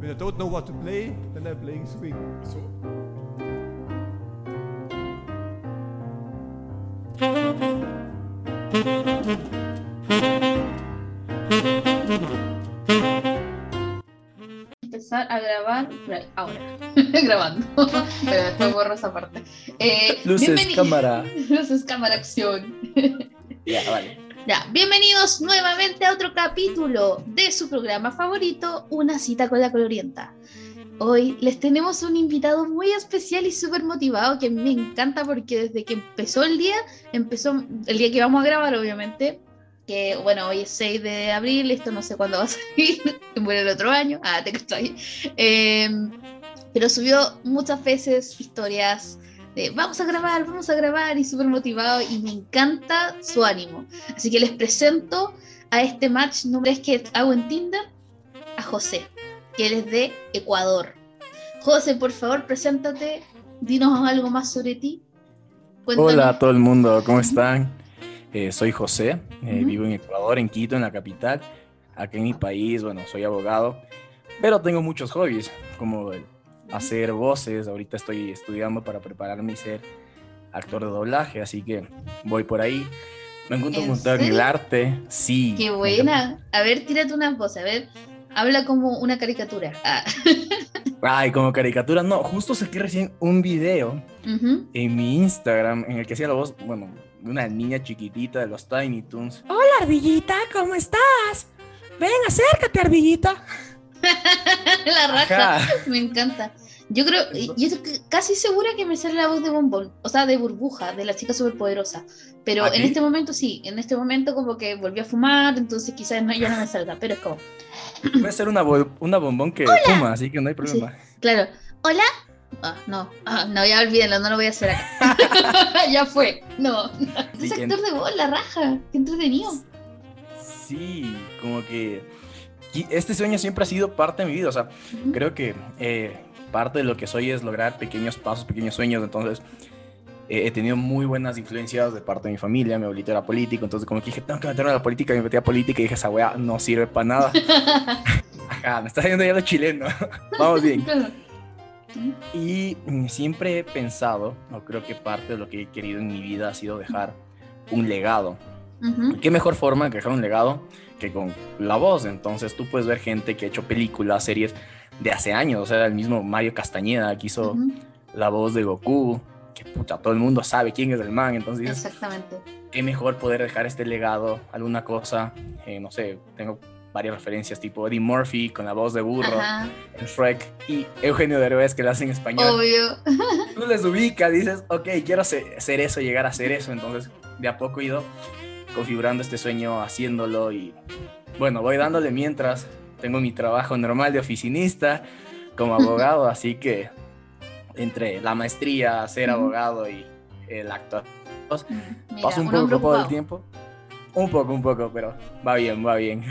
When I don't know what to play, then I'm playing swing. So. empezar a grabar ahora. Grabando. Pero después borro esa parte. Eh, Luces, cámara. Luces, cámara, acción. Ya, vale. Bienvenidos nuevamente a otro capítulo de su programa favorito, Una cita con la colorienta. Hoy les tenemos un invitado muy especial y súper motivado que me encanta porque desde que empezó el día, empezó el día que vamos a grabar obviamente, que bueno, hoy es 6 de abril, esto no sé cuándo va a salir, muere el otro año, ah, te estoy. pero subió muchas veces historias de vamos a grabar, vamos a grabar y súper motivado y me encanta su ánimo. Así que les presento a este match número 3 que hago en Tinder, a José, que él es de Ecuador. José, por favor, preséntate, dinos algo más sobre ti. Cuéntanos. Hola a todo el mundo, ¿cómo están? Eh, soy José, eh, vivo en Ecuador, en Quito, en la capital. Aquí en mi país, bueno, soy abogado, pero tengo muchos hobbies, como el hacer voces. Ahorita estoy estudiando para prepararme y ser actor de doblaje, así que voy por ahí. Me encuentro ¿En en el arte, sí. Qué me buena. A ver, tírate una voz, a ver. Habla como una caricatura. Ah. Ay, como caricatura, no, justo saqué recién un video en mi Instagram en el que hacía la voz, bueno, de una niña chiquitita de los Tiny Toons. Hola, ardillita, ¿cómo estás? Ven, acércate, ardillita. la raja. Ajá. Me encanta. Yo creo, yo estoy casi segura que me sale la voz de bombón, o sea, de burbuja, de la chica superpoderosa. Pero en este momento sí, en este momento como que volví a fumar, entonces quizás no, ya no me salga, pero es como, Puede ser una, bo- una bombón que fuma, así que no hay problema. claro, hola. Ah, no, ah, no, ya olvídenlo, no lo voy a hacer acá. ya fue, no. Es Sí, actor de voz, la raja, qué entretenido. Sí, como que y este sueño siempre ha sido parte de mi vida. O sea, Ujú. creo que eh, parte de lo que soy es lograr pequeños pasos, pequeños sueños. Entonces, eh, he tenido muy buenas influencias de parte de mi familia. Mi abuelito era político, entonces, como que dije, tengo que meterme a la política. Me metí a política y dije, esa weá no sirve para nada. Ajá, me está saliendo ya lo chileno. Vamos bien. Y siempre he pensado, o creo que parte de lo que he querido en mi vida ha sido dejar un legado. Ujú. ¿Qué mejor forma que dejar un legado que con la voz? Entonces tú puedes ver gente que ha hecho películas, series de hace años. O sea, el mismo Mario Castañeda que hizo la voz de Goku. Que puta, todo el mundo sabe quién es el man. Entonces dices, Exactamente. qué mejor poder dejar este legado, alguna cosa. eh, no sé, tengo varias referencias tipo Eddie Murphy con la voz de burro Ajá, en Shrek y Eugenio Derbez que lo hace en español obvio. tú les ubicas, dices, ok, quiero se- ser eso, llegar a ser eso. Entonces, de a poco he ido configurando este sueño, haciéndolo y bueno, voy dándole mientras tengo mi trabajo normal de oficinista como abogado, así que entre la maestría, ser abogado y el actor, Mira, paso un poco ocupado el ocupado. tiempo. Un poco, un poco, pero va bien, va bien.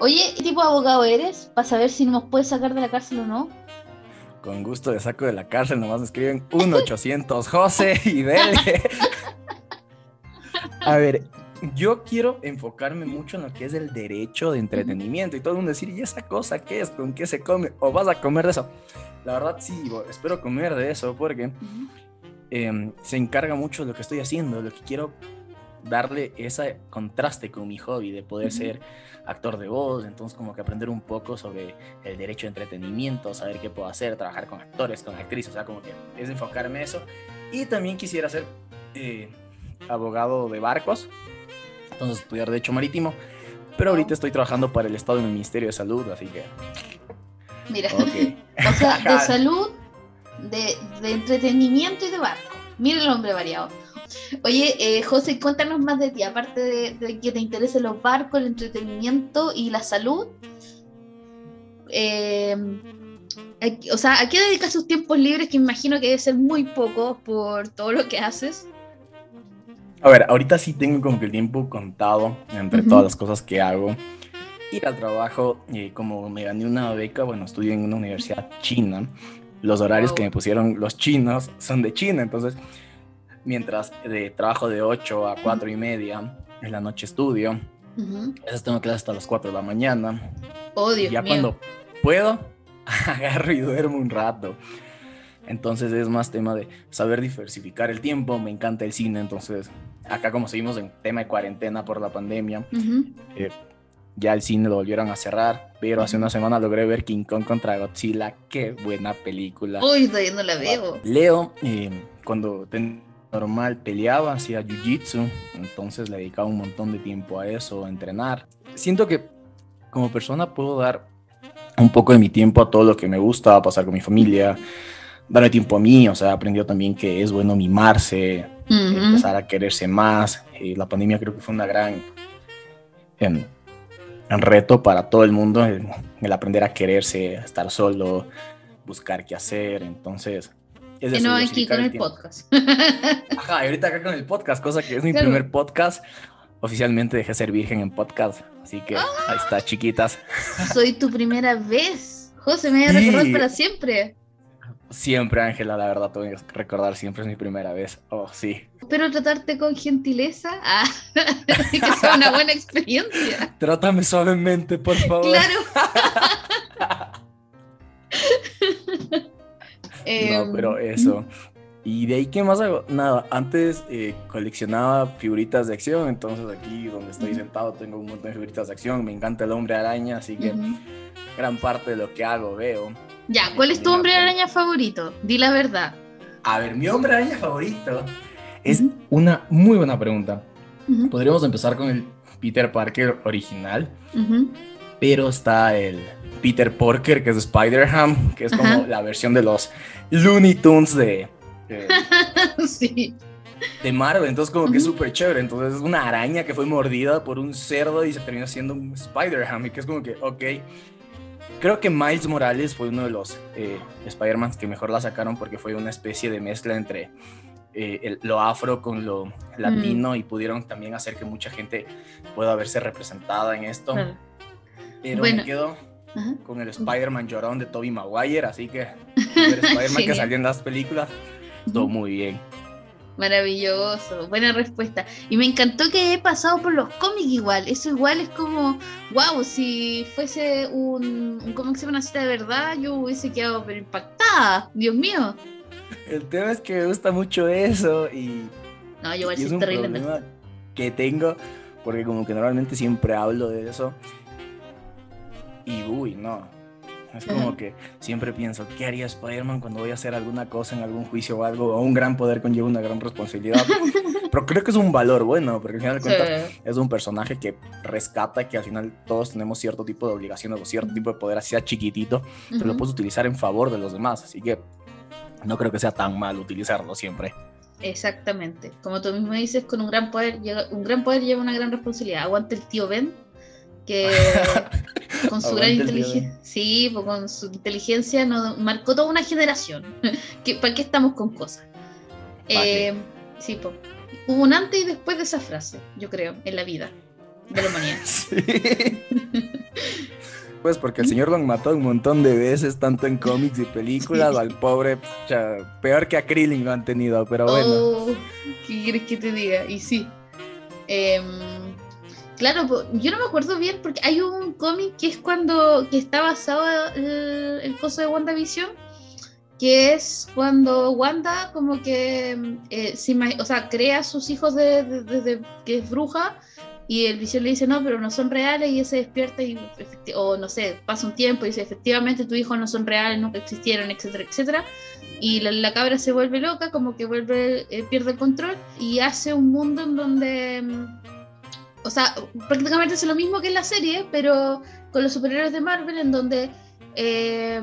Oye, ¿qué tipo de abogado eres? Para saber si nos puedes sacar de la cárcel o no. Con gusto de saco de la cárcel, nomás me escriben 1-800 José y dele. A ver, yo quiero enfocarme mucho en lo que es el derecho de entretenimiento y todo el mundo decir, ¿y esa cosa qué es? ¿Con qué se come? ¿O vas a comer de eso? La verdad sí, espero comer de eso porque em, se encarga mucho de lo que estoy haciendo, lo que quiero darle ese contraste con mi hobby de poder Ujú. ser actor de voz, entonces como que aprender un poco sobre el derecho de entretenimiento, saber qué puedo hacer, trabajar con actores, con actrices, o sea, como que es enfocarme en eso. Y también quisiera ser eh, abogado de barcos, entonces estudiar derecho marítimo, pero ahorita estoy trabajando para el Estado en el Ministerio de Salud, así que, Mira, ok. o sea, de salud, de, de entretenimiento y de barco. Mira el hombre variado. Oye, eh, José, cuéntanos más de ti, aparte de, de que te interesen los barcos, el entretenimiento y la salud. eh, o sea, ¿a qué dedicas tus tiempos libres? Que imagino que debe ser muy poco por todo lo que haces. A ver, ahorita sí tengo como que el tiempo contado entre Ujú. todas las cosas que hago. Ir al trabajo, eh, como me gané una beca, bueno, estudio en una universidad china. Los horarios Wow. que me pusieron los chinos son de China, entonces mientras de trabajo de 8 a 4 y media, en la noche estudio, Ujú. a veces tengo clases hasta las 4 de la mañana. Oh, Y ya mío. cuando puedo, agarro y duermo un rato. Entonces es más tema de saber diversificar el tiempo. Me encanta el cine, entonces acá como seguimos en tema de cuarentena por la pandemia, Ujú. eh, ya el cine lo volvieron a cerrar, pero hace una semana logré ver King Kong contra Godzilla. Qué buena película. Uy, todavía no la veo. Leo, eh, cuando normal peleaba, hacía jiu-jitsu, entonces le dedicaba un montón de tiempo a eso, a entrenar. Siento que como persona puedo dar un poco de mi tiempo a todo lo que me gusta, a pasar con mi familia, darme tiempo a mí, o sea, aprendió también que es bueno mimarse, empezar a quererse más. Eh, la pandemia creo que fue una gran em, un reto para todo el mundo, el, el aprender a quererse, estar solo, buscar qué hacer, entonces... Es Y eso, no aquí con el podcast. Ajá, y ahorita acá con el podcast, cosa que es mi Claro. primer podcast. Oficialmente dejé ser virgen en podcast, así que Ah. ahí está, chiquitas. Soy tu primera vez. José, me voy a recordar Sí. para siempre. Siempre, Ángela, la verdad, tengo que recordar, siempre es mi primera vez. Oh, sí. Espero tratarte con gentileza. Ah, que sea una buena experiencia. Trátame suavemente, por favor. Claro. Em, No, pero eso. Y de ahí, ¿qué más hago? Nada, antes eh, coleccionaba figuritas de acción, entonces aquí donde estoy sentado tengo un montón de figuritas de acción, me encanta el hombre araña, así que gran parte de lo que hago veo. Ya, ¿cuál es tu hombre araña favorito? Di la verdad. A ver, mi hombre araña favorito es una muy buena pregunta. Podríamos empezar con el Peter Parker original, pero está el Peter Parker, que es Spider-Ham, que es como la versión de los Looney Tunes de, de, Sí. de Marvel. Entonces, como que es súper chévere. Entonces, es una araña que fue mordida por un cerdo y se terminó siendo un Spider-Ham. Y que es como que, ok. Creo que Miles Morales fue uno de los eh, Spider-Man que mejor la sacaron porque fue una especie de mezcla entre eh, el- lo afro con lo latino y pudieron también hacer que mucha gente pueda verse representada en esto. Claro. Pero Bueno. me quedo Ajá. con el Spider-Man llorón de Tobey Maguire, así que el Spider-Man que salió en las películas, Ujú. muy bien. Maravilloso, buena respuesta. Y me encantó que he pasado por los cómics igual. Eso igual es como, wow, si fuese un, un cómic se una cita de verdad, yo hubiese quedado impactada. Dios mío. El tema es que me gusta mucho eso y, No, yo igual y es soy un terriblemente. problema que tengo porque como que normalmente siempre hablo de eso y uy, no. Es como que siempre pienso, ¿qué haría Spider-Man cuando voy a hacer alguna cosa en algún juicio o algo? O un gran poder conlleva una gran responsabilidad. Pero creo que es un valor bueno, porque al final de cuentas Sí. es un personaje que rescata que al final todos tenemos cierto tipo de obligaciones o cierto tipo de poder, así sea chiquitito, pero lo Ujú. puedes utilizar en favor de los demás. Así que no creo que sea tan mal utilizarlo siempre. Exactamente. Como tú mismo dices, con un gran poder un gran poder lleva una gran responsabilidad. Aguante el tío Ben, que con su gran inteligencia, sí, pues con su inteligencia nos marcó toda una generación. que, ¿Para qué estamos con cosas? Vale. Eh, sí, pues. Hubo un antes y después de esa frase, yo creo, en la vida de la humanidad. Sí. Pues porque el señor lo han matado un montón de veces, tanto en cómics y películas, Sí. al pobre, pucha, peor que a Krillin lo han tenido, pero bueno. Oh, ¿qué quieres que te diga? Y sí. Em, claro, yo no me acuerdo bien porque hay un cómic que es cuando que está basado el, el coso de WandaVision, que es cuando Wanda como que eh, se o sea, crea a sus hijos de, de- desde que es bruja y el Visión le dice no, pero no son reales y ella se despierta y o no sé, pasa un tiempo y dice efectivamente tus hijos no son reales, nunca existieron, etcétera, etcétera. Y la, la cabra se vuelve loca, como que vuelve, eh, pierde el control y hace un mundo en donde, mm, o sea, prácticamente es lo mismo que en la serie, pero con los superhéroes de Marvel, en donde eh,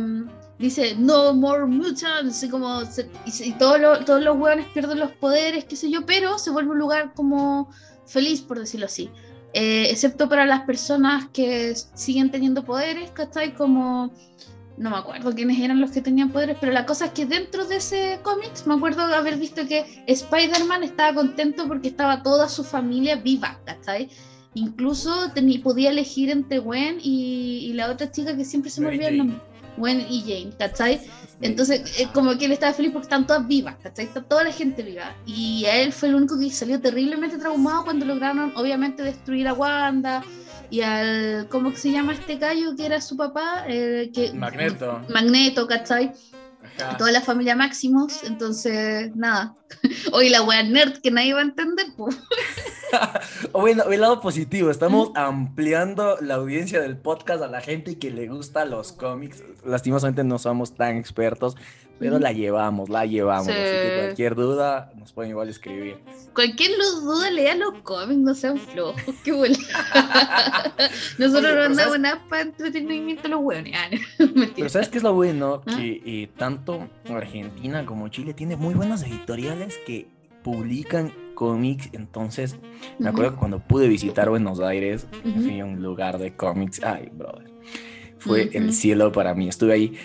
dice no more mutants, y como y, todos los todos los hueones pierden los poderes, qué sé yo, pero se vuelve un lugar como feliz, por decirlo así. Eh, excepto para las personas que siguen teniendo poderes, ¿cachai? Como no me acuerdo quiénes eran los que tenían poderes, pero la cosa es que dentro de ese cómics me acuerdo de haber visto que Spider-Man estaba contento porque estaba toda su familia viva, ¿cachai? Incluso teni- podía elegir entre Gwen y, y la otra chica que siempre se me olvida el nombre. Gwen y Jane, ¿cachai? Entonces, eh, como que él estaba feliz porque están todas vivas, ¿cachai? Está toda la gente viva. Y a él fue el único que salió terriblemente traumado cuando lograron, obviamente, destruir a Wanda y al, ¿cómo se llama este gallo que era su papá? Eh, que, Magneto. Magneto, ¿cachai? Ajá. Toda la familia Maximus, entonces, nada. Hoy la wea nerd que nadie va a entender, pues. O bueno, el lado positivo, estamos ampliando la audiencia del podcast a la gente que le gusta los cómics. Lastimosamente no somos tan expertos, pero la llevamos, la llevamos. Sí. Así que cualquier duda nos pueden igual escribir. Cualquier duda, lea los cómics, no sean flojos, qué bola. Nosotros no andamos nada para entretenimiento los hueones. Ah. Pero ¿sabes qué es lo bueno? ¿Ah? Que eh, tanto Argentina como Chile tiene muy buenas editoriales que publican cómics. Entonces, me acuerdo que cuando pude visitar Buenos Aires, Ujú. fui a un lugar de cómics. Ay, brother. Fue el cielo para mí. Estuve ahí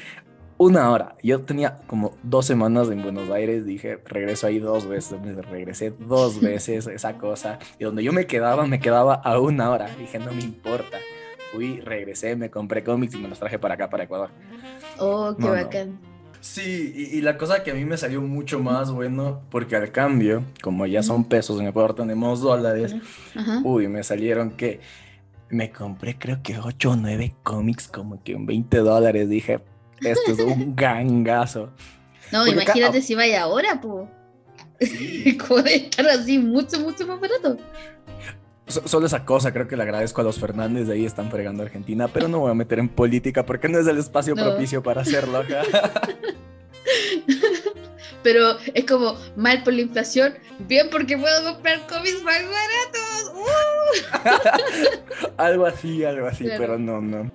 una hora. Yo tenía como dos semanas en Buenos Aires. Dije, regreso ahí dos veces. Me regresé dos veces esa cosa. Y donde yo me quedaba, me quedaba a una hora. Dije, no me importa. Fui, regresé, me compré cómics y me los traje para acá, para Ecuador. Oh, qué No, no. Sí, y, y la cosa que a mí me salió mucho más bueno, porque al cambio, como ya son pesos, en Ecuador tenemos dólares, Ajá. uy, me salieron que me compré creo que 8 o 9 cómics como que en 20 dólares. Dije, esto es un gangazo. No, Porque acá- imagínate si vaya ahora, pues. Sí. ¿Cómo de estar así mucho, mucho más barato? So- Solo esa cosa, creo que le agradezco a los Fernández, de ahí están fregando a Argentina, pero no me voy a meter en política porque no es el espacio No. propicio para hacerlo. Pero es como mal por la inflación, bien porque puedo comprar cómics más baratos. ¡Uh! algo así, algo así, Claro. pero no, no.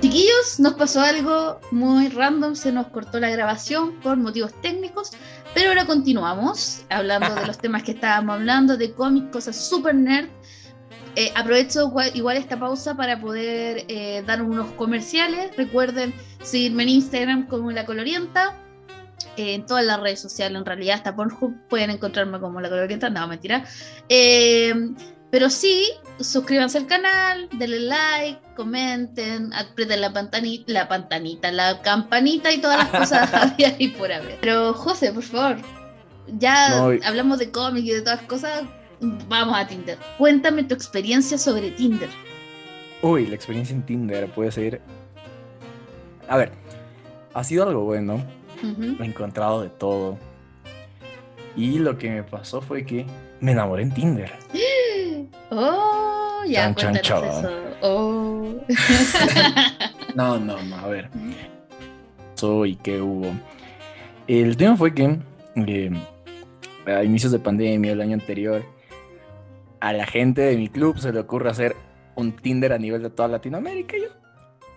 Chiquillos, nos pasó algo muy random, se nos cortó la grabación por motivos técnicos, pero ahora continuamos hablando de los temas que estábamos hablando, de cómics, cosas super nerd. Eh, aprovecho igual, igual esta pausa para poder eh, dar unos comerciales. Recuerden seguirme en Instagram como La Colorienta, eh, en todas las redes sociales, en realidad hasta Pornhub pueden encontrarme como La Colorienta, no, mentira. Pero sí, suscríbanse al canal, denle like, comenten, aprieten la pantanita, la pantanita, la campanita y todas las cosas había y por haber. Pero José, por favor, ya No, y- hablamos de cómics y de todas las cosas, vamos a Tinder. Cuéntame tu experiencia sobre Tinder. Uy, la experiencia en Tinder puede ser. A ver, ha sido algo bueno. Ujú. He encontrado de todo. Y lo que me pasó fue que me enamoré en Tinder. Oh, ya chan. eso. Oh. No, no, no, a ver. Soy que hubo. El tema fue que eh, a inicios de pandemia, el año anterior, a la gente de mi club se le ocurre hacer un Tinder a nivel de toda Latinoamérica. Y yo,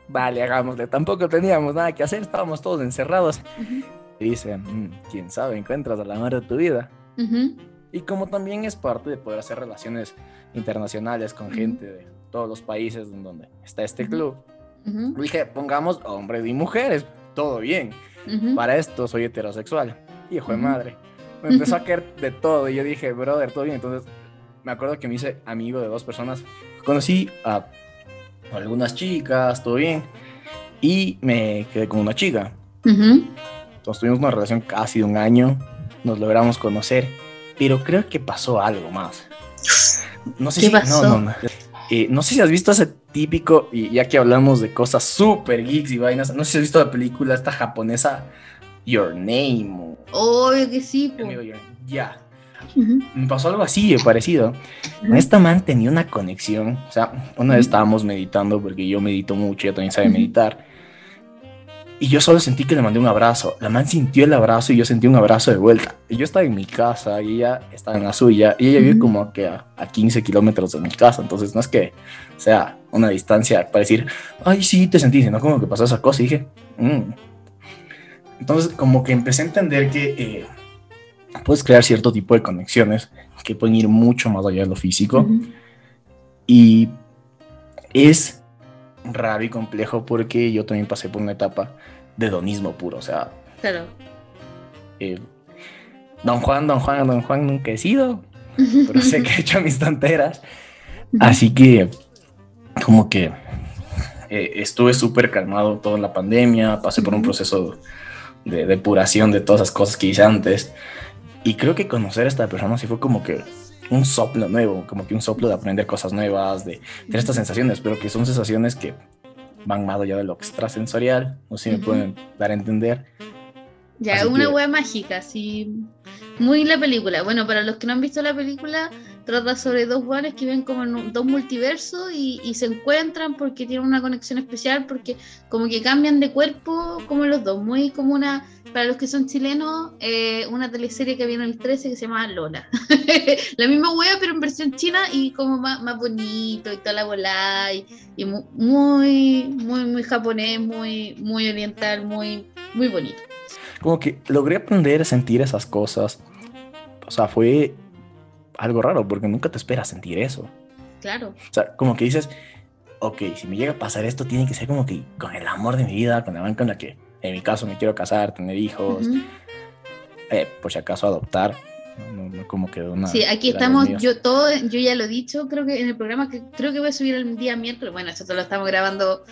vale, hagámosle. Tampoco teníamos nada que hacer, estábamos todos encerrados. Y dice, "Mm, quién sabe, encuentras al amor de tu vida. ujú, Y como también es parte de poder hacer relaciones internacionales con gente de todos los países en donde está este club, ujú, dije, pongamos hombres y mujeres, todo bien. ujú. Para esto soy heterosexual. Hijo de madre. Me empezó a caer de todo y yo dije, brother, todo bien. Entonces me acuerdo que me hice amigo de dos personas. Conocí a algunas chicas, todo bien. Y me quedé con una chica. Ujú. Entonces tuvimos una relación casi de un año. Nos logramos conocer. Pero creo que pasó algo más. No sé ¿Qué si. pasó? No, no, no. Eh, no sé si has visto ese típico, y ya que hablamos de cosas súper geeks y vainas, no sé si has visto la película esta japonesa Your Name. Obvio que sí, Ya. Me pasó algo así, de parecido. Esta man tenía una conexión. O sea, una vez estábamos meditando, porque yo medito mucho, ella también sabe meditar. Y yo solo sentí que le mandé un abrazo. La man sintió el abrazo y yo sentí un abrazo de vuelta. Y yo estaba en mi casa y ella estaba en la suya. Y ella vive como que a, a 15 kilómetros de mi casa. Entonces no es que sea una distancia para decir, ay, sí, te sentí, sino como que pasó esa cosa. Y dije, "Mm". Entonces como que empecé a entender que eh, puedes crear cierto tipo de conexiones que pueden ir mucho más allá de lo físico. Y es raro y complejo porque yo también pasé por una etapa de hedonismo puro. O sea, Claro. eh, Don Juan, Don Juan, Don Juan nunca he sido, pero sé que he hecho mis tonteras. Así que, como que eh, estuve súper calmado toda la pandemia, pasé por un proceso de depuración de todas esas cosas que hice antes. Y creo que conocer a esta persona sí fue como que un soplo nuevo, como que un soplo de aprender cosas nuevas, de tener estas sensaciones, pero que son sensaciones que van más allá de lo extrasensorial, no sé si me pueden dar a entender. Ya, Así una que- wea mágica, así. Muy la película. Bueno, para los que no han visto la película, trata sobre dos weones que viven como en dos multiversos y, se encuentran porque tienen una conexión especial, porque como que cambian de cuerpo como los dos. Muy como una, para los que son chilenos, eh, una teleserie que viene en el 13 que se llama Lola. la misma wea, pero en versión china y como más, más bonito y toda la bola y, y mu- muy, muy, muy japonés, muy, muy oriental, muy, muy bonito. Como que logré aprender a sentir esas cosas. O sea, fue algo raro porque nunca te esperas sentir eso. Claro. O sea, como que dices, ok, si me llega a pasar esto, tiene que ser como que con el amor de mi vida, con la man con la que, en mi caso, me quiero casar, tener hijos, Ujú. eh, por si acaso adoptar. No, no- como que una. Sí, aquí estamos, yo todo, yo ya lo he dicho, creo que en el programa que creo que voy a subir el día miércoles, bueno, esto lo estamos grabando,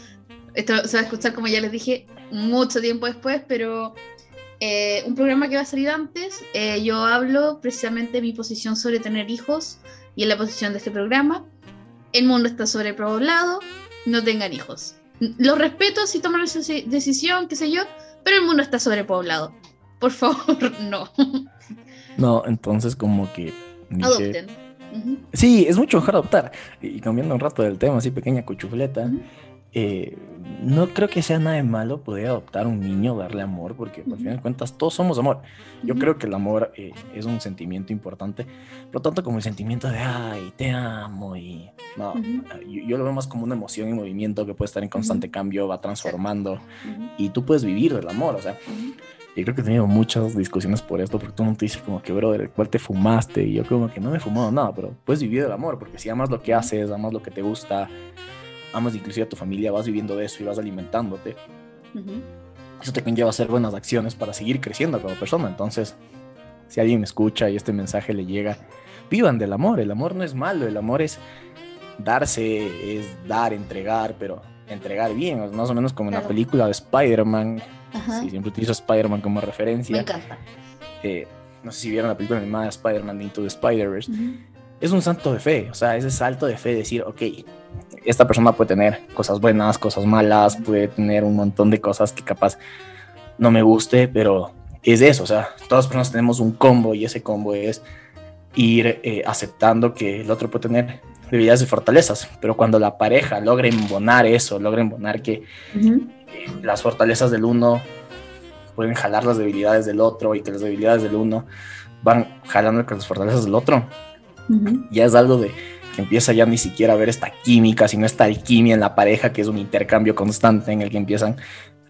esto se va a escuchar como ya les dije mucho tiempo después, pero eh, un programa que va a salir antes, eh, yo hablo precisamente de mi posición sobre tener hijos y en la posición de este programa. El mundo está sobrepoblado, no tengan hijos. Los respeto si toman esa deci- decisión, qué sé yo, pero el mundo está sobrepoblado. Por favor, no. No, entonces como que. dije, Adopten. Sí, es mucho mejor adoptar. Y cambiando un rato del tema, así pequeña cuchufleta. Eh, no creo que sea nada de malo poder adoptar un niño, darle amor, porque al final de cuentas todos somos amor. Yo creo que el amor eh, es un sentimiento importante, por lo tanto como el sentimiento de, ay, te amo y... No, Ujú. yo, yo lo veo más como una emoción y movimiento que puede estar en constante cambio, va transformando y tú puedes vivir del amor, o sea, yo creo que he tenido muchas discusiones por esto, porque el mundo te dice como que, brother, ¿cuál te fumaste? Y yo como que no me he fumado nada, pero puedes vivir del amor, porque si amas lo que haces, amas lo que te gusta, amas inclusive a tu familia, vas viviendo de eso y vas alimentándote, Ujú. eso te conlleva a hacer buenas acciones para seguir creciendo como persona. Entonces, si alguien me escucha y este mensaje le llega, vivan del amor. El amor no es malo, el amor es darse, es dar, entregar, pero entregar bien, más o menos como en la Claro. película de Spider-Man. Sí, siempre utilizo Spider-Man como Me referencia. encanta. Eh, no sé si vieron la película animada de Spider-Man Into the Spider-Verse. Ujú. Es un salto de fe, o sea, ese salto de fe de decir, ok, esta persona puede tener cosas buenas, cosas malas, puede tener un montón de cosas que capaz no me guste, pero es eso, o sea, todas las personas tenemos un combo y ese combo es ir eh, aceptando que el otro puede tener debilidades y fortalezas, pero cuando la pareja logra embonar eso, logra embonar que eh, las fortalezas del uno pueden jalar las debilidades del otro y que las debilidades del uno van jalando con las fortalezas del otro, Ya es algo de que empieza ya ni siquiera a ver esta química, sino esta alquimia en la pareja, que es un intercambio constante en el que empiezan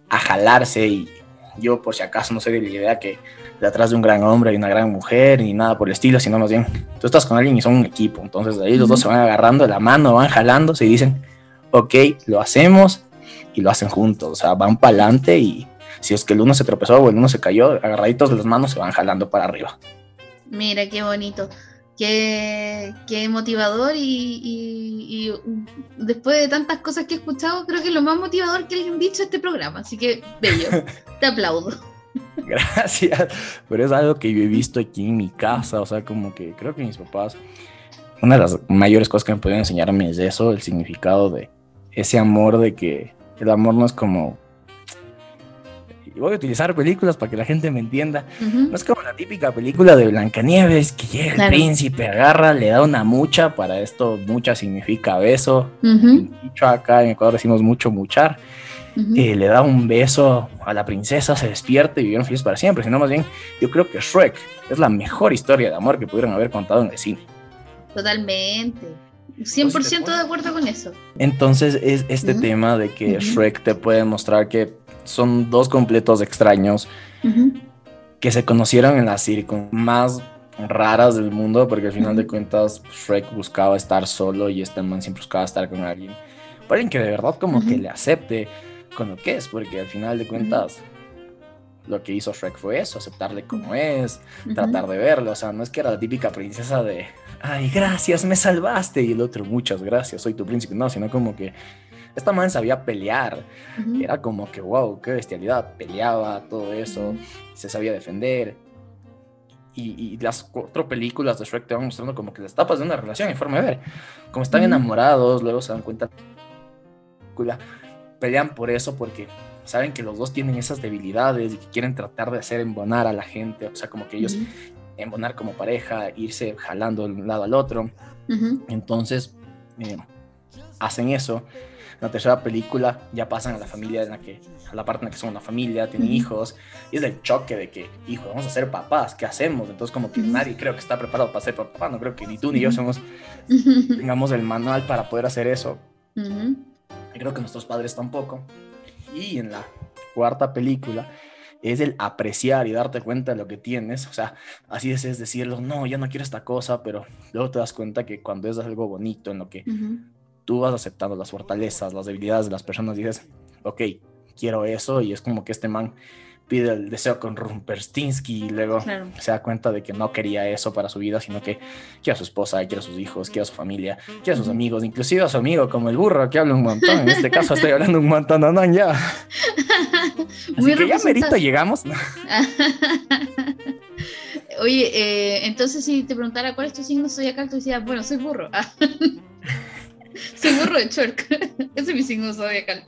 a jalarse. Y yo por si acaso no soy de la idea que detrás de un gran hombre hay una gran mujer ni nada por el estilo, sino más bien tú estás con alguien y son un equipo, entonces ahí los dos se van agarrando de la mano, van jalándose y dicen, ok, lo hacemos y lo hacen juntos, o sea, van para adelante y si es que el uno se tropezó o el uno se cayó, agarraditos de las manos se van jalando para arriba. Mira, qué bonito. Qué, qué motivador y, y- y después de tantas cosas que he escuchado, creo que es lo más motivador que alguien dicho este programa. Así que, bello. Te aplaudo. Gracias, pero es algo que yo he visto aquí en mi casa, o sea, como que creo que mis papás, una de las mayores cosas que me pudieron enseñarme es eso, el significado de ese amor, de que el amor no es como... y Voy a utilizar películas para que la gente me entienda. Ujú. No es como la típica película de Blancanieves, que llega Claro. el príncipe, agarra, le da una mucha, para esto mucha significa beso. En dicho acá en Ecuador decimos mucho muchar eh, le da un beso a la princesa, se despierta y vivieron felices para siempre, sino más bien yo creo que Shrek es la mejor historia de amor que pudieron haber contado en el cine. Totalmente. Pues 100% de acuerdo con eso. Entonces es este tema de que. Shrek te puede mostrar que son dos completos extraños que se conocieron en las circun más raras del mundo, porque al final de cuentas Shrek buscaba estar solo y este man siempre buscaba estar con alguien. Para alguien que de verdad como que le acepte con lo que es, porque al final de cuentas lo que hizo Shrek fue eso, aceptarle como es, tratar de verlo, o sea, no es que era la típica princesa de, ay, gracias, me salvaste, y el otro, muchas gracias, soy tu príncipe, no, sino como que esta man sabía pelear, Ujú. era como que, wow, qué bestialidad, peleaba, todo eso, se sabía defender. y, y las cuatro películas de Shrek te van mostrando como que las etapas de una relación en forma de ver. Como están enamorados, luego se dan cuenta pelean por eso porque saben que los dos tienen esas debilidades y que quieren tratar de hacer embonar a la gente, o sea, como que ellos Ujú, embonar como pareja, irse jalando de un lado al otro. ujú. Entonces, eh, hacen eso. En la tercera película ya pasan a la familia en la que, a la parte en la que son una familia, tienen hijos, y es el choque de que, hijo, vamos a ser papás, ¿qué hacemos? Entonces, como que nadie creo que está preparado para ser papá, no creo que ni tú ni yo somos, tengamos el manual para poder hacer eso. Ujú. Y creo que nuestros padres tampoco. Y en la cuarta película es el apreciar y darte cuenta de lo que tienes. O sea, así es, es decirlo, no, ya no quiero esta cosa, pero luego te das cuenta que cuando es algo bonito, en lo que Ujú. Tú vas aceptando las fortalezas, las debilidades de las personas, dices, ok, quiero eso. Y es como que este man pide el deseo con Rumperstinsky y luego Claro. se da cuenta de que no quería eso para su vida, sino que quiere a su esposa, quiere a sus hijos, quiere a su familia, quiere a sus amigos, inclusive a su amigo como el burro que habla un montón. En este caso estoy hablando un montón, no, no, ya. Así Muy que ya merito llegamos. Oye, eh, entonces si te preguntara cuál es tu signo zodiacal, tú decías, bueno, soy burro. Soy burro de Chuerk. Ese es mi signo zodiacal.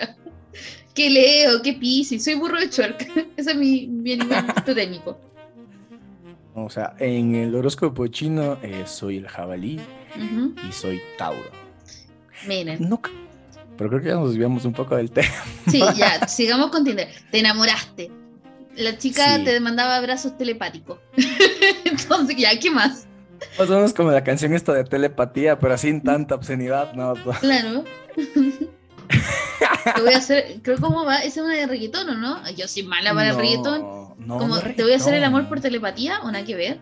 ¿Qué leo? ¿Qué piscis? Soy burro de Chuerk. Ese es mi, mi elemento técnico. O sea, en el horóscopo chino eh, soy el jabalí y soy Tauro. Miren. No, pero creo que ya nos desviamos un poco del tema. Sí, ya, sigamos con Tinder. Te enamoraste. La chica Sí. te mandaba abrazos telepáticos. Entonces, ya, ¿qué más? Más o menos como la canción esta de telepatía, pero sin tanta obscenidad, no. no. Claro. te voy a hacer, creo cómo va, esa es una de reggaetón, ¿o no? Yo soy mala para el reggaetón. no, Como, no ¿te voy a hacer el amor por telepatía o nada que ver?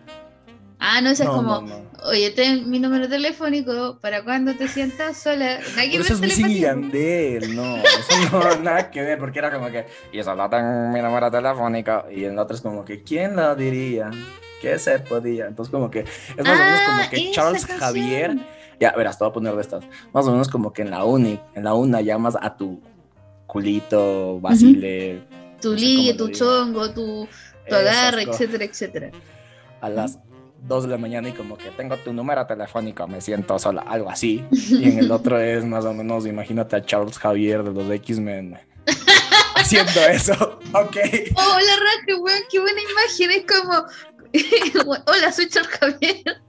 Ah, no, esa es como, no, no. oye, ten mi número telefónico para cuando te sientas sola. Que eso es Wisin y. Yandel, no, eso no, nada que ver, porque era como que, y eso la tengo mi número telefónico, y en la otra es como que, ¿quién lo diría? ¿Qué se podía? Entonces como que, es más o menos Ah, como que esa Charles canción. Javier, ya, verás, te voy a poner de estas, más o menos como que en la uni, en la una llamas a tu culito, Basile, Tu ligue, tu lo digo. chongo, tu, tu agarre, etcétera, etcétera. a las 2 de la mañana y como que tengo tu número telefónico, me siento sola, algo así. Y en el otro es más o menos, imagínate a Charles Javier de los X-Men haciendo eso. Ok. Oh, la raja, weón, qué buena imagen. Es como, hola, soy Charles Javier.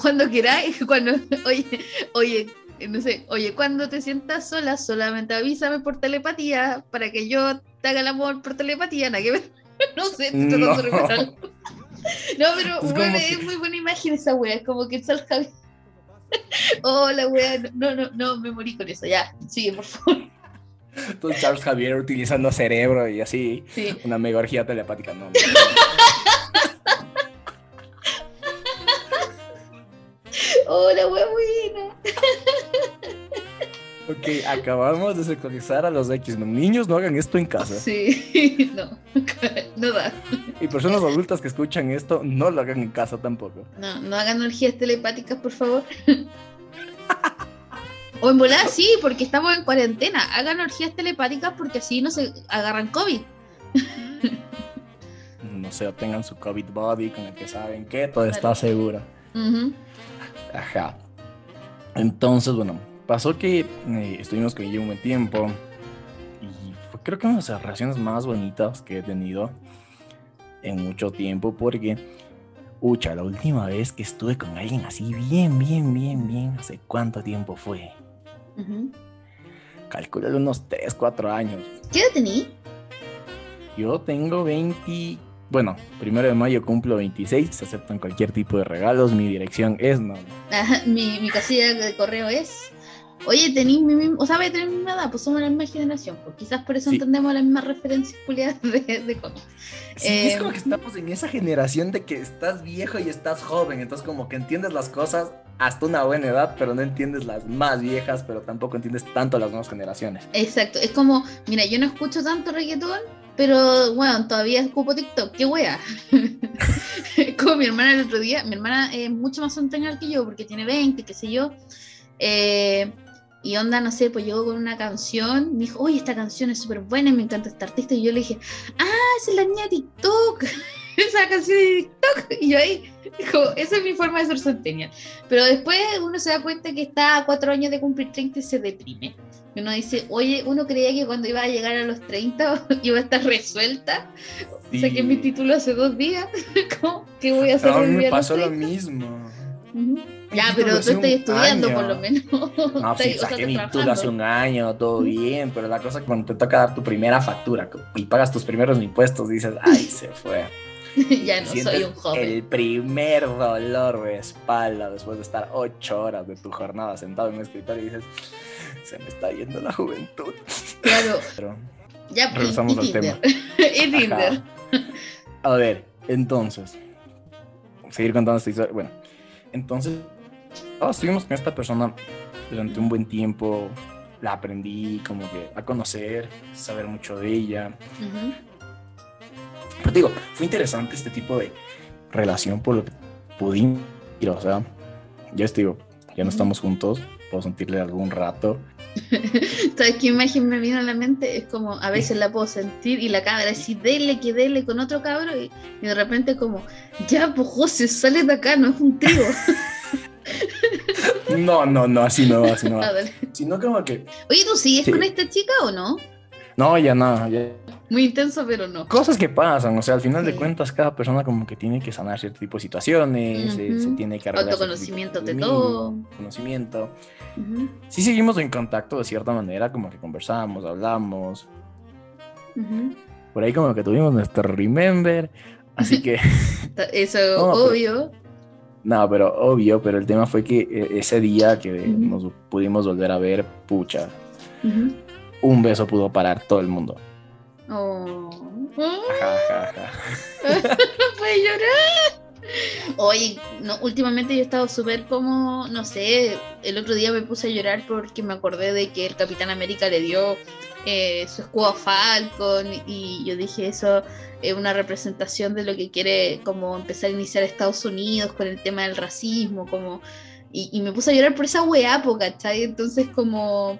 Cuando queráis, cuando, oye, oye, no sé, oye, cuando te sientas sola, solamente avísame por telepatía para que yo te haga el amor por telepatía, ver. No sé, te No. No, pero Es muy buena imagen esa wea, es como que Charles Javier. Hola, wea, no, no, no, me morí con eso, ya, sigue, por favor. Entonces Charles Javier utilizando cerebro y así, Sí. una mega orgía telepática. No, no. Hola, wea, buena. Ok, acabamos de sincronizar a los X-Men. Niños, no hagan esto en casa. Sí, no, no da. Y personas adultas que escuchan esto, no lo hagan en casa tampoco. No, no hagan orgías telepáticas, por favor. O en volar, sí, porque estamos en cuarentena. Hagan orgías telepáticas porque así no se agarran COVID. No sé, tengan su COVID body con el que saben que todo está seguro. Ajá. Entonces, bueno, pasó que eh, estuvimos con ella un buen tiempo y fue creo que una de las relaciones más bonitas que he tenido en mucho tiempo porque, ucha, la última vez que estuve con alguien así bien, bien, bien, bien, ¿hace cuánto tiempo fue? Ujú. Calcúlale unos 3, 4 años. ¿Qué edad tení? Yo tengo 20... Bueno, primero de mayo cumplo 26, se aceptan cualquier tipo de regalos, mi dirección es no. Ajá, mi, mi casilla de correo es. Oye, tenís mi misma. O sea, voy a tener mi misma edad, pues somos la misma generación. Pues quizás por eso Sí. entendemos las mismas referencias culiadas de, de. Sí, es Eh, como que estamos en esa generación de que estás viejo y estás joven, entonces como que entiendes las cosas hasta una buena edad, pero no entiendes las más viejas, pero tampoco entiendes tanto las nuevas generaciones. Exacto, es como, mira, yo no escucho tanto reggaetón, pero bueno, todavía escupo TikTok, qué wea. como mi hermana el otro día, mi hermana es mucho más centennial que yo, porque tiene 20, qué sé yo. eh, y onda, no sé, pues llegó con una canción, me dijo, oye, esta canción es súper buena, me encanta este artista, y yo le dije, ah, esa es la niña de TikTok. esa canción de TikTok. Y yo ahí, como, esa es mi forma de ser centennial. Pero después uno se da cuenta que está a cuatro años de cumplir 30 y se deprime. Y uno dice, oye, uno creía que cuando iba a llegar a los 30 iba a estar resuelta. Sí. Saqué mi título hace dos días. ¿Cómo? ¿Qué voy a hacer? No, a me pasó lo 30? mismo. Ujú. Mi Ya, pero tú estás estudiando año. por lo menos. No, sí, o sea, saqué estás mi título hace un año, todo bien, pero la cosa es que cuando te toca dar tu primera factura y pagas tus primeros impuestos, dices, ay, se fue. ya no soy un joven. el primer dolor de espalda después de estar ocho horas de tu jornada sentado en un escritorio y dices, se me está yendo la juventud. Claro, Pero, ya Regresamos y al Tinder. y Tinder. ajá. A ver, entonces, seguir contando esta historia. Bueno, entonces, estuvimos con esta persona durante un buen tiempo. La aprendí como que a conocer, saber mucho de ella. Ujú. Pero te digo, fue interesante este tipo de relación por lo que pudimos ir, o sea, ya te digo, ya no estamos juntos, puedo sentirle algún rato. ¿Sabes qué imagen me vino a la mente? Es como, a veces la puedo sentir y la cabra así, dele, que dele con otro cabro y, y de repente como, ya, pues José, sale de acá, no es un trío. No, no, no, así no, así no. Ah. Sino como que, Oye, ¿tú sigues Sí. con esta chica o no? no, ya no, ya. Muy intenso, pero no. Cosas que pasan, o sea, al final de cuentas cada persona como que tiene que sanar cierto tipo de situaciones, se- tiene que arreglar Autoconocimiento de de todo. Conocimiento. Sí seguimos en contacto de cierta manera, como que conversamos, hablamos. Por ahí como que tuvimos nuestro remember. Así que, Eso, No, pero- obvio. No, pero obvio, pero el tema fue que eh, ese día que nos pudimos volver a ver, pucha, un beso pudo parar todo el mundo. Oh. Ajá, ajá, ajá. puede llorar. Oye, no, últimamente yo he estado súper como, no sé, el otro día me puse a llorar porque me acordé de que el Capitán América le dio eh, su escudo Falcon y yo dije eso es una representación de lo que quiere como empezar a iniciar Estados Unidos con el tema del racismo, como y, y me puse a llorar por esa weá, ¿cachai? Entonces como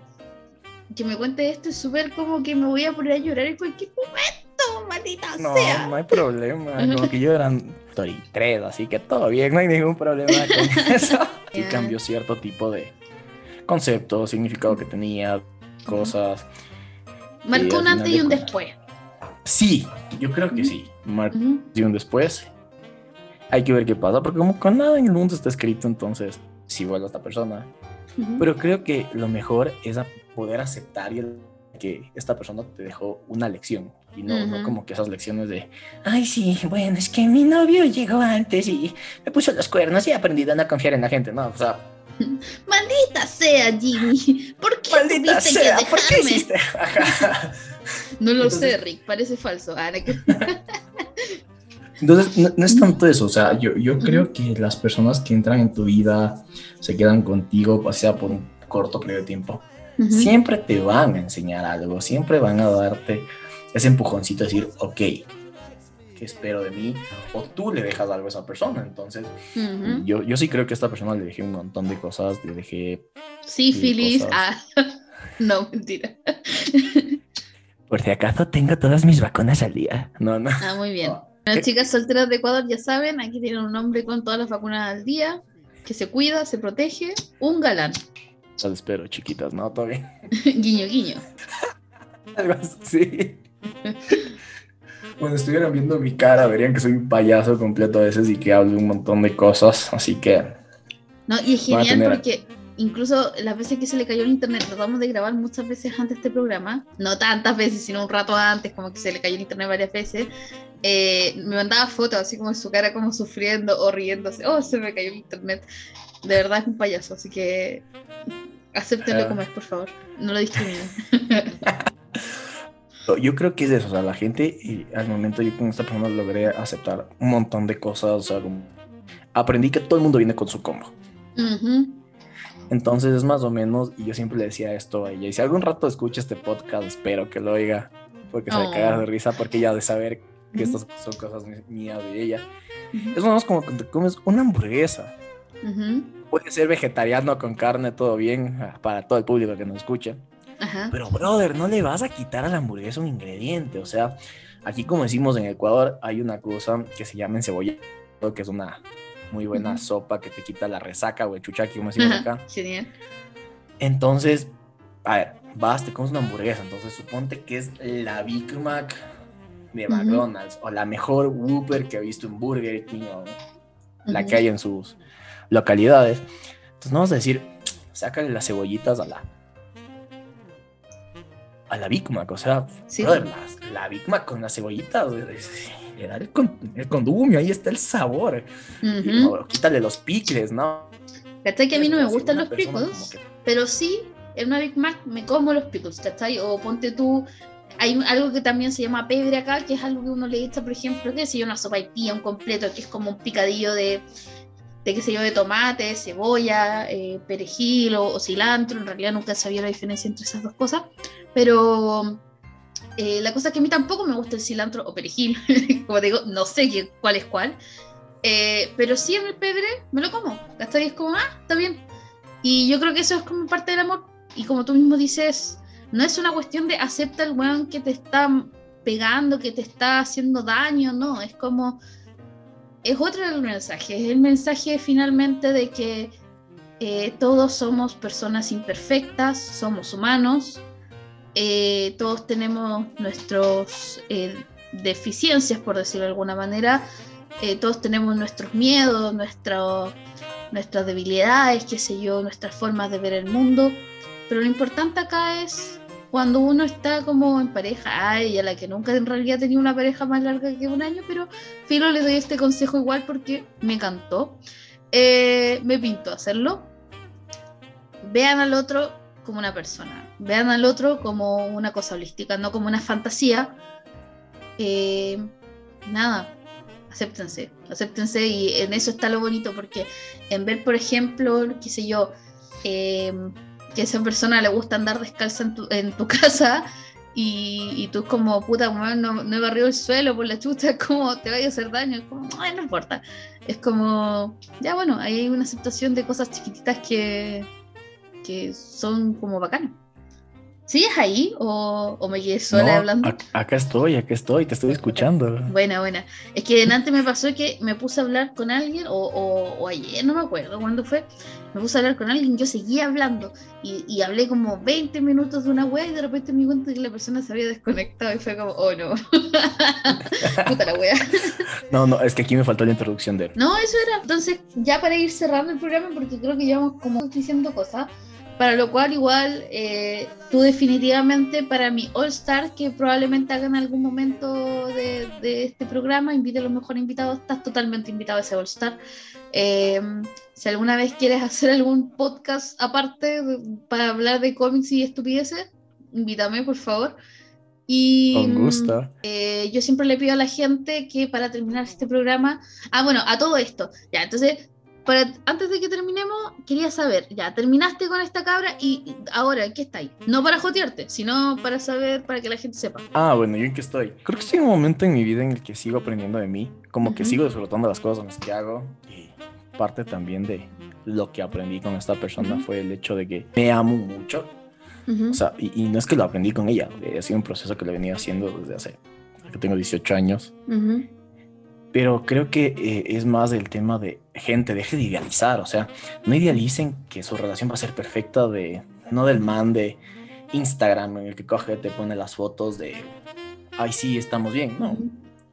que me cuente esto es súper como que me voy a poner a llorar en cualquier momento, maldita No, sea. no hay problema. Como que yo eran Story 3, así que todo bien, no hay ningún problema con eso. Y cambió cierto tipo de concepto, significado que tenía, cosas. Al un final antes y un después. Sí, yo creo que sí. Marcó y un después. Hay que ver qué pasa, porque como con nada en el mundo está escrito, entonces si vuelve a esta persona. Ujú. Pero creo que lo mejor es poder aceptar y que esta persona te dejó una lección y no, no Ujú. como que esas lecciones de, ay sí, bueno, es que mi novio llegó antes y me puso los cuernos y he aprendido a no confiar en la gente, no, o sea, Maldita sea, Jimmy. ¿Por qué maldita tuviste sea, que ¿por qué dejarme? hiciste? Ajá. No lo Entonces- sé, Rick, parece falso. Ah, que- Entonces, no, no es tanto eso, o sea, yo, yo creo que las personas que entran en tu vida se quedan contigo, o sea, por un corto periodo de tiempo, siempre te van a enseñar algo, siempre van a darte ese empujoncito de decir, ok, ¿qué espero de mí? O tú le dejas algo a esa persona. Entonces, yo, yo sí creo que a esta persona le dejé un montón de cosas, le dejé, Sífilis. cosas. Ah, no, mentira. por si acaso tengo todas mis vacunas al día. No, no. Ah, muy bien. No. Las chicas solteras de Ecuador ya saben, aquí tienen un hombre con todas las vacunas al día, que se cuida, se protege, un galán. Las espero, chiquitas, ¿no? Bien. guiño, guiño. Algo así. Cuando estuvieran viendo mi cara, verían que soy un payaso completo a veces y que hablo un montón de cosas. Así que, No, y es genial tener- porque incluso las veces que se le cayó el internet, tratamos de grabar muchas veces antes este programa, no tantas veces, sino un rato antes, como que se le cayó el internet varias veces, eh, me mandaba fotos así como su cara como sufriendo o riéndose, oh, se me cayó el internet. De verdad es un payaso, así que acéptenlo Ah. como es, por favor, no lo discriminen. yo creo que es eso. O sea, la gente, y al momento yo con esta persona logré aceptar un montón de cosas. O sea, como aprendí que todo el mundo viene con su combo. Entonces es más o menos, y yo siempre le decía esto a ella. Y si algún rato escucha este podcast, espero que lo oiga, porque se Oh. va a cagar de risa, porque ya de saber que Ujú. estas son cosas mías de ella. Ujú. Es más como cuando te comes una hamburguesa. Puede ser vegetariano con carne, todo bien, ah, para todo el público que nos escucha. Ajá. Pero, brother, no le vas a quitar a la hamburguesa un ingrediente. O sea, Aquí, como decimos en Ecuador, hay una cosa que se llama encebollado, que es una muy buena sopa que te quita la resaca o el chuchaqui, como decimos Ajá, acá. Genial. Entonces, a ver, vas, te comes una hamburguesa. Entonces, suponte que es la Big Mac de. McDonald's o la mejor Whopper que he visto en Burger King o la que hay en sus localidades. Entonces, no vamos a decir, sácale las cebollitas a la a la Big Mac, o sea, Sí. brother, las- la, Big Mac con las cebollitas, es- le da el, con- el condumio, ahí está el sabor. Y, o quítale los picles, ¿no? ¿Cachai que a mí no me gustan los que- Pero sí, en una Big Mac me como los pickles, ¿cachai? O ponte tú, hay algo que también se llama pebre acá, que es algo que uno le echa, por ejemplo, qué sé yo, una sopa un completo, que es como un picadillo de, de qué sé yo, de tomate, cebolla, eh, perejil o, o cilantro. En realidad nunca sabía la diferencia entre esas dos cosas. Pero eh, la cosa es que a mí tampoco me gusta el cilantro o perejil. como digo, no sé qué, cuál es cuál. Eh, pero sí en el pebre me lo como. ¿Cachai? Es como, ah, está bien. Y yo creo que eso es como parte del amor. Y como tú mismo dices, no es una cuestión de acepta el weón que te está pegando, que te está haciendo daño, no. Es como. Es otro el mensaje. Es el mensaje finalmente de que eh, todos somos personas imperfectas, somos humanos. eh, todos tenemos nuestras deficiencias, por decirlo de alguna manera. eh, todos tenemos nuestros miedos, nuestras debilidades, qué sé yo, nuestras formas de ver el mundo. Pero lo importante acá es cuando uno está como en pareja, ay, a la que nunca en realidad tenía una pareja más larga que un año, pero Filo le doy este consejo igual porque me encantó. Eh, me pintó hacerlo. Vean al otro como una persona, vean al otro como una cosa holística, no como una fantasía. Eh, nada, acéptense, acéptense y en eso está lo bonito porque en ver, por ejemplo, qué sé yo, eh, que a esa persona le gusta andar descalza en tu, en tu casa y, y tú como puta, no, no he barrido el suelo por la chucha, es como te vaya a hacer daño, es como, no importa. Es como, ya bueno, hay una aceptación de cosas chiquititas que, que son como bacanas. ¿Sigues ahí o, o me quedé sola No, hablando? ac- acá estoy, acá estoy, te estoy escuchando. Buena, buena. Es que delante me pasó que me puse a hablar con alguien, o, o- o ayer, no me acuerdo cuándo fue, me puse a hablar con alguien, yo seguía hablando y, y hablé como 20 minutos de una wea y de repente me di cuenta que la persona se había desconectado y fue como, oh no, puta la wea. No, no, es que aquí me faltó la introducción de él. No, eso era. Entonces, ya para ir cerrando el programa, porque creo que llevamos como diciendo cosas, para lo cual igual eh, tú definitivamente para mi All Star, que probablemente haga en algún momento de, de este programa, invite a los mejores invitados, estás totalmente invitado a ese All Star. Eh, si alguna vez quieres hacer algún podcast aparte para hablar de cómics y estupideces, invítame, por favor. Y, Con gusto. eh, yo siempre le pido a la gente que para terminar este programa, ah, bueno, a todo esto, ya, entonces, para, antes de que terminemos, quería saber, ya, terminaste con esta cabra y ahora, ¿qué está ahí? No para jotearte, sino para saber, para que la gente sepa. Ah, bueno, ¿yo en qué estoy? Creo que estoy en un momento en mi vida en el que sigo aprendiendo de mí, como que Ujú. sigo disfrutando las cosas en las que hago y parte también de lo que aprendí con esta persona Ujú. fue el hecho de que me amo mucho, Ujú, o sea, y, y no es que lo aprendí con ella, eh, ha sido un proceso que lo venido haciendo desde hace, que tengo 18 años, pero creo que eh, es más el tema de gente, deje de idealizar, o sea, no idealicen que su relación va a ser perfecta de, no del man de Instagram en el que coge, te pone las fotos de, ay sí, estamos bien, no,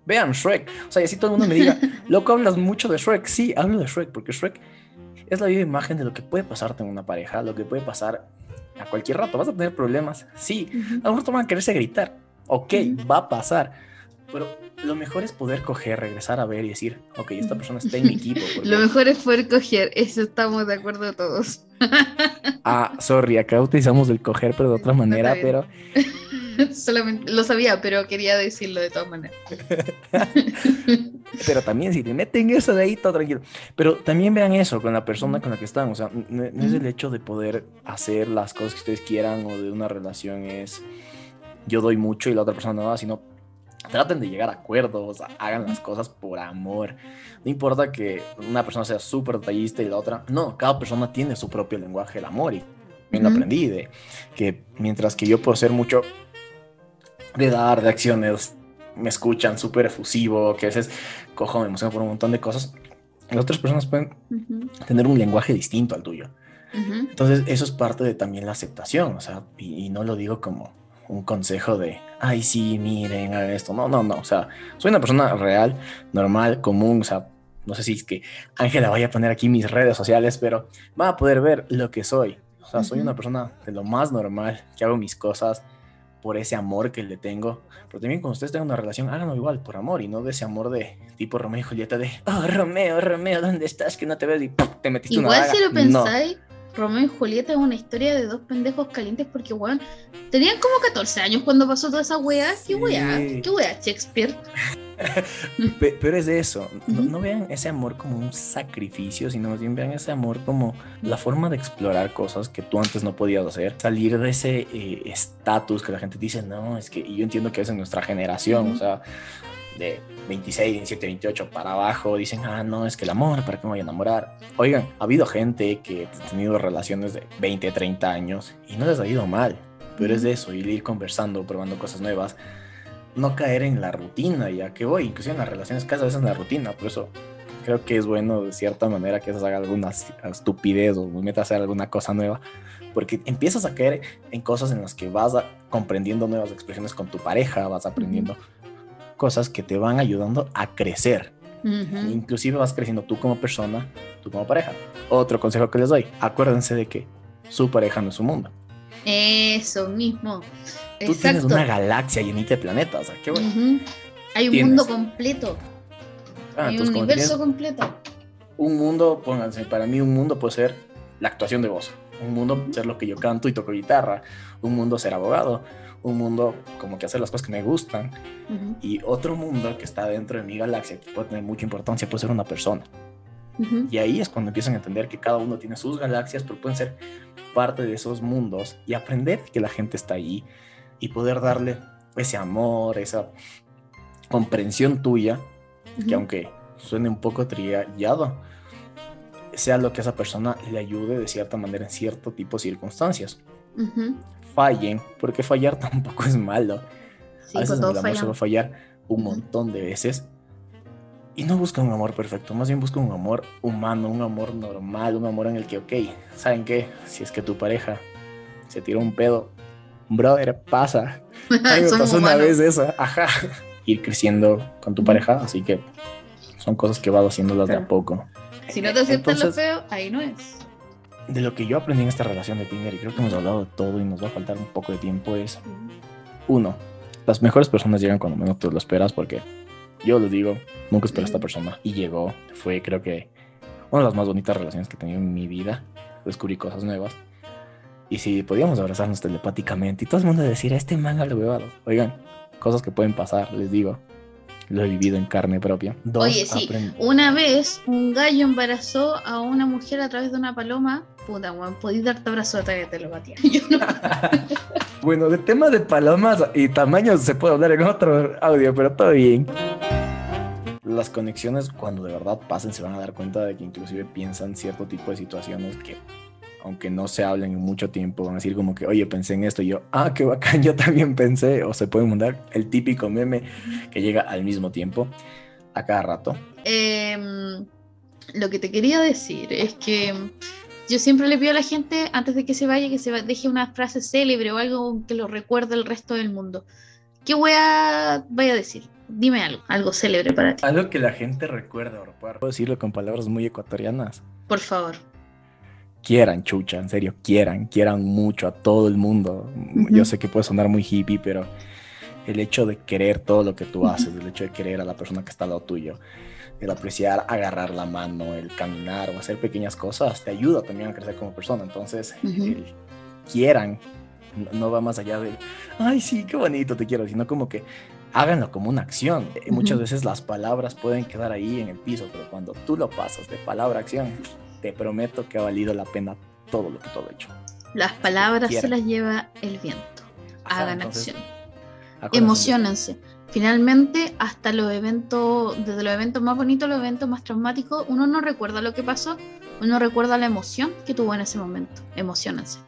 vean Shrek, o sea, y así todo el mundo me diga, loco, hablas mucho de Shrek, sí, hablo de Shrek, porque Shrek es la viva imagen de lo que puede pasarte en una pareja, lo que puede pasar a cualquier rato, vas a tener problemas, sí, a lo mejor te van a quererse gritar. Ok, va a pasar. Pero lo mejor es poder coger, regresar a ver y decir, ok, esta persona está en mi equipo. porque- Lo mejor es poder coger, eso estamos de acuerdo todos. Ah, sorry, acá utilizamos el coger, pero de otra manera, pero Solamente lo sabía, pero quería decirlo de todas maneras. pero también si le meten eso de ahí, todo tranquilo. Pero también vean eso con la persona con la que están. O sea, no, no es el hecho de poder hacer las cosas que ustedes quieran o de una relación es yo doy mucho y la otra persona no da, sino traten de llegar a acuerdos, hagan las cosas por amor. No importa que una persona sea súper detallista y la otra, no, cada persona tiene su propio lenguaje del amor y también lo Ujú. aprendí de que mientras que yo puedo ser mucho de dar, de acciones, me escuchan súper efusivo, que a veces cojo, me emociono por un montón de cosas. Las otras personas pueden Ujú, tener un lenguaje distinto al tuyo. Entonces, eso es parte de también la aceptación, o sea, y, y no lo digo como un consejo de, ay, sí, miren, hagan esto. No, no, no, o sea, soy una persona real, normal, común, o sea, no sé si es que Ángela vaya a poner aquí mis redes sociales, pero va a poder ver lo que soy. O sea, soy Ujú. una persona de lo más normal, que hago mis cosas por ese amor que le tengo. Pero también cuando ustedes tengan una relación, háganlo igual, por amor, y no de ese amor de tipo Romeo y Julieta de, oh, Romeo, Romeo, ¿dónde estás? Que no te veo y ¡pum! te metiste una Igual daga". si lo No. Romeo y Julieta es una historia de dos pendejos calientes porque, weón, tenían como 14 años cuando pasó toda esa weá. ¿Qué Sí. weá? ¿Qué weá, Shakespeare? Pe- Pero es de eso, no, vean ese amor como un sacrificio, sino más bien vean ese amor como la forma de explorar cosas que tú antes no podías hacer, salir de ese eh, estatus que la gente dice, no, es que, y yo entiendo que es en nuestra generación, o sea, de 26, 27, 28 para abajo, dicen, ah, no, es que el amor, ¿para qué me voy a enamorar? Oigan, ha habido gente que ha tenido relaciones de 20, 30 años y no les ha ido mal, pero es de eso, ir conversando, probando cosas nuevas no caer en la rutina, ya que voy, inclusive en las relaciones cada vez en la rutina, por eso creo que es bueno de cierta manera que hagas alguna estupidez o metas a hacer alguna cosa nueva, porque empiezas a caer en cosas en las que vas a- comprendiendo nuevas expresiones con tu pareja, vas aprendiendo cosas que te van ayudando a crecer, Ujú. inclusive vas creciendo tú como persona, tú como pareja. Otro consejo que les doy, acuérdense de que su pareja no es su mundo. Eso mismo. Tú tienes una galaxia llenita de planetas, o sea, qué bueno. Hay un Tienes. mundo completo. Ah, Hay un universo completo. un mundo, pónganse, para mí un mundo puede ser la actuación de voz, un mundo ser lo que yo canto y toco guitarra, un mundo ser abogado, un mundo como que hacer las cosas que me gustan y otro mundo que está dentro de mi galaxia que puede tener mucha importancia puede ser una persona. Y ahí es cuando empiezan a entender que cada uno tiene sus galaxias, pero pueden ser parte de esos mundos y aprender que la gente está ahí y poder darle ese amor, esa comprensión tuya que aunque suene un poco trillado, sea lo que esa persona le ayude de cierta manera en cierto tipo de circunstancias. Fallen, porque fallar tampoco es malo. Sí, a veces en el amor se va a fallar un montón de veces. Y no busca un amor perfecto, más bien busca un amor humano, un amor normal, un amor en el que, ok, ¿saben qué? Si es que tu pareja se tiró un pedo, brother, pasa. A mí me Somos pasó una vez eso, ajá. Ir creciendo con tu pareja, así que son cosas que vas haciéndolas de a Claro. poco. Si no te aceptan lo feo, ahí no es. De lo que yo aprendí en esta relación de Tinder, y creo que hemos hablado de todo y nos va a faltar un poco de tiempo, es uno, las mejores personas llegan cuando menos te lo esperas, porque yo les digo, nunca esperé a esta Ujú. persona y llegó. Fue, creo que, una de las más bonitas relaciones que he tenido en mi vida. Descubrí cosas nuevas. Y si podíamos abrazarnos telepáticamente y todo el mundo decir, este man al huevado. Oigan, cosas que pueden pasar, les digo. Lo he vivido en carne propia. Dos, Oye, sí, Una vez un gallo embarazó a una mujer a través de una paloma. Puta, weón, podís darte abrazo de que te lo batía. No. Bueno, de tema de palomas y tamaños se puede hablar en otro audio, pero todo bien. Las conexiones, cuando de verdad pasen, se van a dar cuenta de que inclusive piensan cierto tipo de situaciones que, aunque no se hablen en mucho tiempo, van a decir como que, oye, pensé en esto y yo, ah, qué bacán, yo también pensé. O se pueden mandar el típico meme que llega al mismo tiempo, a cada rato. Em, lo que te quería decir es que yo siempre le pido a la gente, antes de que se vaya, que se deje una frase célebre o algo que lo recuerde el resto del mundo. ¿Qué voy a, vaya a decir? Dime algo, algo célebre para ti, Algo que la gente recuerda, puedo decirlo con palabras muy ecuatorianas. por favor. Quieran, chucha, en serio, quieran, quieran mucho a todo el mundo. Ujú. Yo sé que puede sonar muy hippie, pero el hecho de querer todo lo que tú haces, el hecho de querer a la persona que está al lado tuyo, el apreciar, agarrar la mano, el caminar o hacer pequeñas cosas, te ayuda también a crecer como persona. Entonces, el quieran no- no va más allá del, ay, sí, qué bonito, te quiero, sino como que háganlo como una acción. Muchas veces las palabras pueden quedar ahí en el piso, pero cuando tú lo pasas de palabra a acción, te prometo que ha valido la pena todo lo que tú has hecho. Las palabras se las lleva el viento. Ajá, Hagan entonces, acción. Emocionense. Finalmente, hasta los eventos, desde los eventos más bonitos, los eventos más traumáticos, uno no recuerda lo que pasó, uno recuerda la emoción que tuvo en ese momento. Emocionense.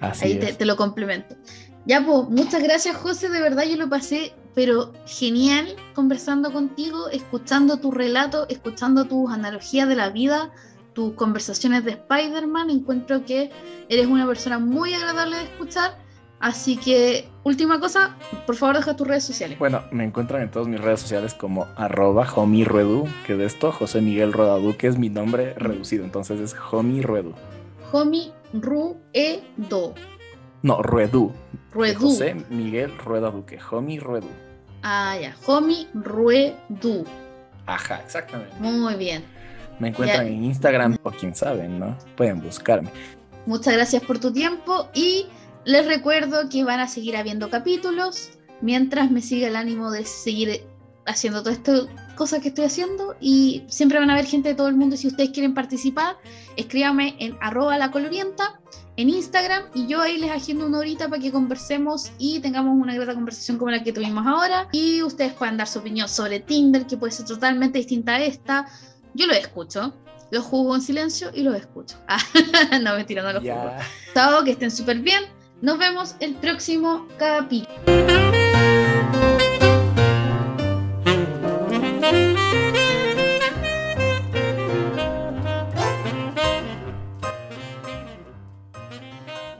Así Ahí te, te lo complemento. Ya, pues, muchas gracias, José. De verdad, yo lo pasé pero genial conversando contigo, escuchando tu relato, escuchando tus analogías de la vida, tus conversaciones de Spider-Man. Encuentro que eres una persona muy agradable de escuchar. Así que, última cosa, por favor deja tus redes sociales. Bueno, me encuentran en todas mis redes sociales como arroba homiruedu, que de esto José Miguel Rodadu, que es mi nombre reducido, entonces es homiruedu. Homi Ruedo. No, Ruedu. Ruedu. José Miguel Rueda Duque, Homi Ruedu. Ah, ya. Homi Ruedu. Ajá, exactamente. Muy bien. Me encuentran Ya. en Instagram, o quién sabe, ¿no? Pueden buscarme. Muchas gracias por tu tiempo y les recuerdo que van a seguir habiendo capítulos mientras me siga el ánimo de seguir haciendo todas estas cosas que estoy haciendo y siempre van a haber gente de todo el mundo y si ustedes quieren participar, escríbanme en arroba la colorienta en Instagram y yo ahí les agendo una horita para que conversemos y tengamos una grata conversación como la que tuvimos ahora y ustedes puedan dar su opinión sobre Tinder que puede ser totalmente distinta a esta. Yo lo escucho, lo juzgo en silencio y lo escucho. Ah, no, mentira, no lo juzgo. Ya. Chao, que estén súper bien. Nos vemos el próximo capítulo.